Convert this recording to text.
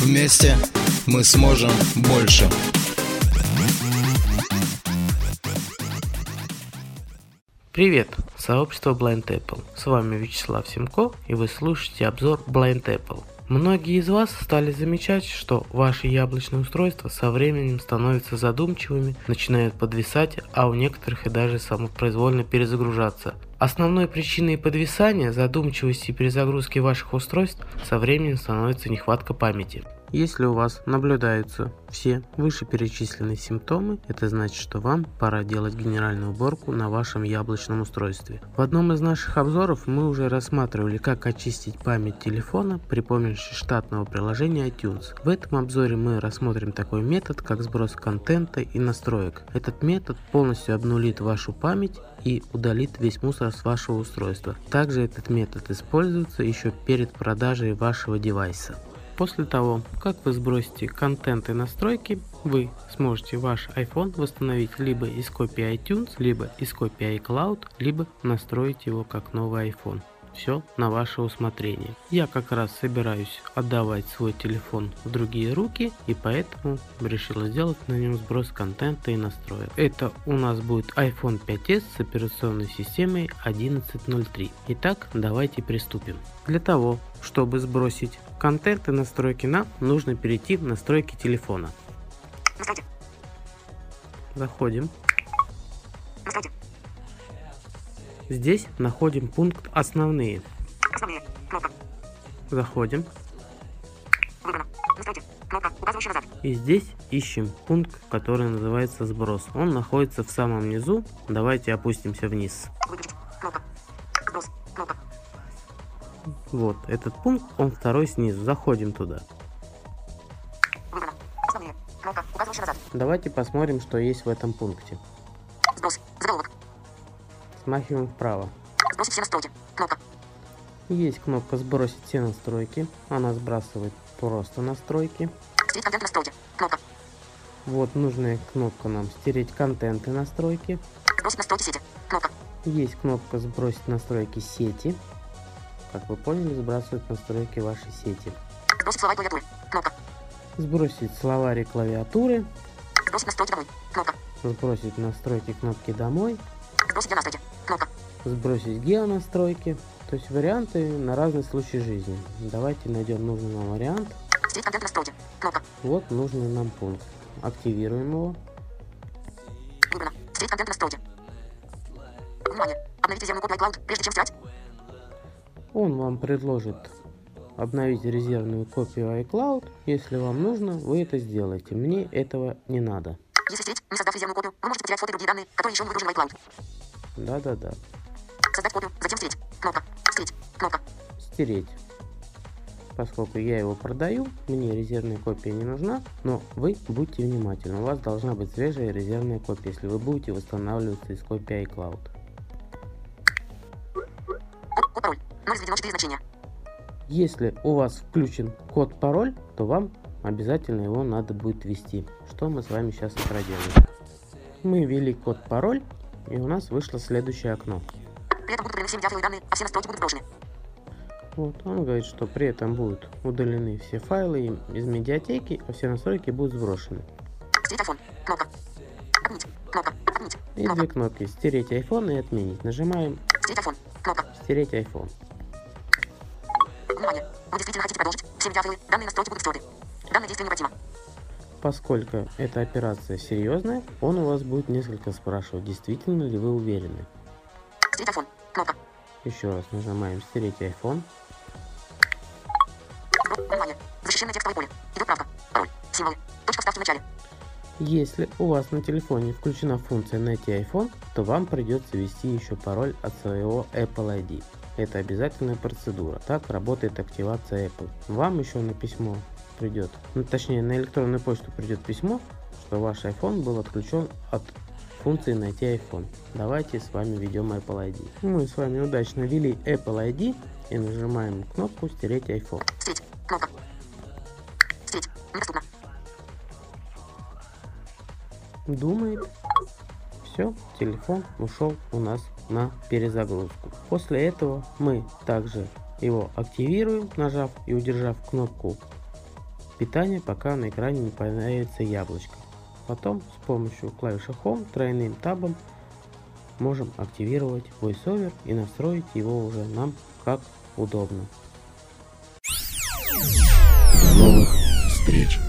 Вместе мы сможем больше. Привет, сообщество Blind Apple. С вами Вячеслав Семко и вы слушаете обзор Blind Apple. Многие из вас стали замечать, что ваши яблочные устройства со временем становятся задумчивыми, начинают подвисать, а у некоторых и даже самопроизвольно перезагружаться. Основной причиной подвисания, задумчивости и перезагрузки ваших устройств со временем становится нехватка памяти. Если у вас наблюдаются все вышеперечисленные симптомы, это значит, что вам пора делать генеральную уборку на вашем яблочном устройстве. В одном из наших обзоров мы уже рассматривали, как очистить память телефона при помощи штатного приложения iTunes. В этом обзоре мы рассмотрим такой метод, как сброс контента и настроек. Этот метод полностью обнулит вашу память и удалит весь мусор с вашего устройства. Также этот метод используется еще перед продажей вашего девайса. После того, как вы сбросите контент и настройки, вы сможете ваш iPhone восстановить либо из копии iTunes, либо из копии iCloud, либо настроить его как новый iPhone. Все на ваше усмотрение. Я как раз собираюсь отдавать свой телефон в другие руки, и поэтому решила сделать на нем сброс контента и настроек. Это у нас будет iPhone 5s с операционной системой 11.03. Итак, давайте приступим. Для того, чтобы сбросить контент и настройки нам, нужно перейти в настройки телефона. Заходим. Здесь находим пункт «Основные». Основные. Кнопка. Заходим. Кнопка, назад. И здесь ищем пункт, который называется «Сброс». Он находится в самом низу. Давайте опустимся вниз. Вот, этот пункт, он второй снизу. Заходим туда. Давайте посмотрим, что есть в этом пункте. Сброс. Заголовок. Смахиваем вправо. Сбросить все настройки. Кнопка. Есть кнопка «Сбросить все настройки». Она сбрасывает просто настройки. Стереть контент настройки. Кнопка. Вот нужная кнопка нам «Стереть контент и настройки». Сбросить настройки сети. Кнопка. Есть кнопка «Сбросить настройки сети». Как вы поняли, сбрасывает настройки вашей сети. Сбросить слова и клавиатуры. Кнопка. Сбросить словарь и клавиатуры. Сбросить настройки домой. Кнопка. Сбросить настройки кнопки «Домой». Сбросить настройки. Кнопка. Сбросить геонастройки. То есть варианты на разные случаи жизни. Давайте найдем нужный нам вариант. Стереть контент настройки. Кнопка. Вот нужный нам пункт. Активируем его. Выбрано. Стереть контент настройки. Внимание. Обновите резервную копию iCloud, прежде чем стирать. Он вам предложит обновить резервную копию iCloud. Если вам нужно, вы это сделаете. Мне этого не надо. Если стереть, не создав резервную копию, вы можете потерять фото и другие данные, которые еще не выгружены в iCloud. Да-да-да. Создать копию, затем стереть. Кнопка. Стереть. Кнопка. Стереть. Поскольку я его продаю, мне резервная копия не нужна, но вы будьте внимательны. У вас должна быть свежая резервная копия, если вы будете восстанавливаться из копии iCloud. Код, код пароль. 0 изведено 4 значения. Если у вас включен код-пароль, то вам обязательно его надо будет ввести, что мы с вами сейчас и проделаем. Мы ввели код-пароль, и у нас вышло следующее окно. При этом будут удалены все медиафайлы и данные, а все настройки будут брошены. Вот, он говорит, что при этом будут удалены все файлы из медиатеки, а все настройки будут сброшены. Стереть iPhone. Кнопка. Отменить. Кнопка. Отменить. И две кнопки «Стереть iPhone» и «Отменить». Нажимаем Стереть iPhone. Кнопка. «Стереть iPhone». Внимание. Вы действительно хотите продолжить. Все медиафайлы, данные настройки будут стерты. Данное действие необратимо. Поскольку эта операция серьезная, он у вас будет несколько спрашивать, действительно ли вы уверены. Стереть iPhone. Кнопка. Еще раз нажимаем «Стереть iPhone». Внимание. Защищенное текстовое поле. Идет правка. Пароль. Символы. Точка вставки в начале. Если у вас на телефоне включена функция «Найти iPhone», то вам придется ввести еще пароль от своего Apple ID. Это обязательная процедура. Так работает активация Apple. Вам еще на письмо придет, ну, точнее на электронную почту придет письмо, что ваш iPhone был отключен от функции найти iPhone. Давайте с вами введем Apple ID. Мы с вами удачно ввели Apple ID и нажимаем кнопку «Стереть iPhone». Стереть. Кнопка. Стереть. Недоступно. Думает. Все, телефон ушел у нас на перезагрузку. После этого мы также его активируем, нажав и удержав кнопку питания, пока на экране не появится яблочко. Потом с помощью клавиши Home тройным табом можем активировать VoiceOver и настроить его уже нам как удобно. До новых встреч!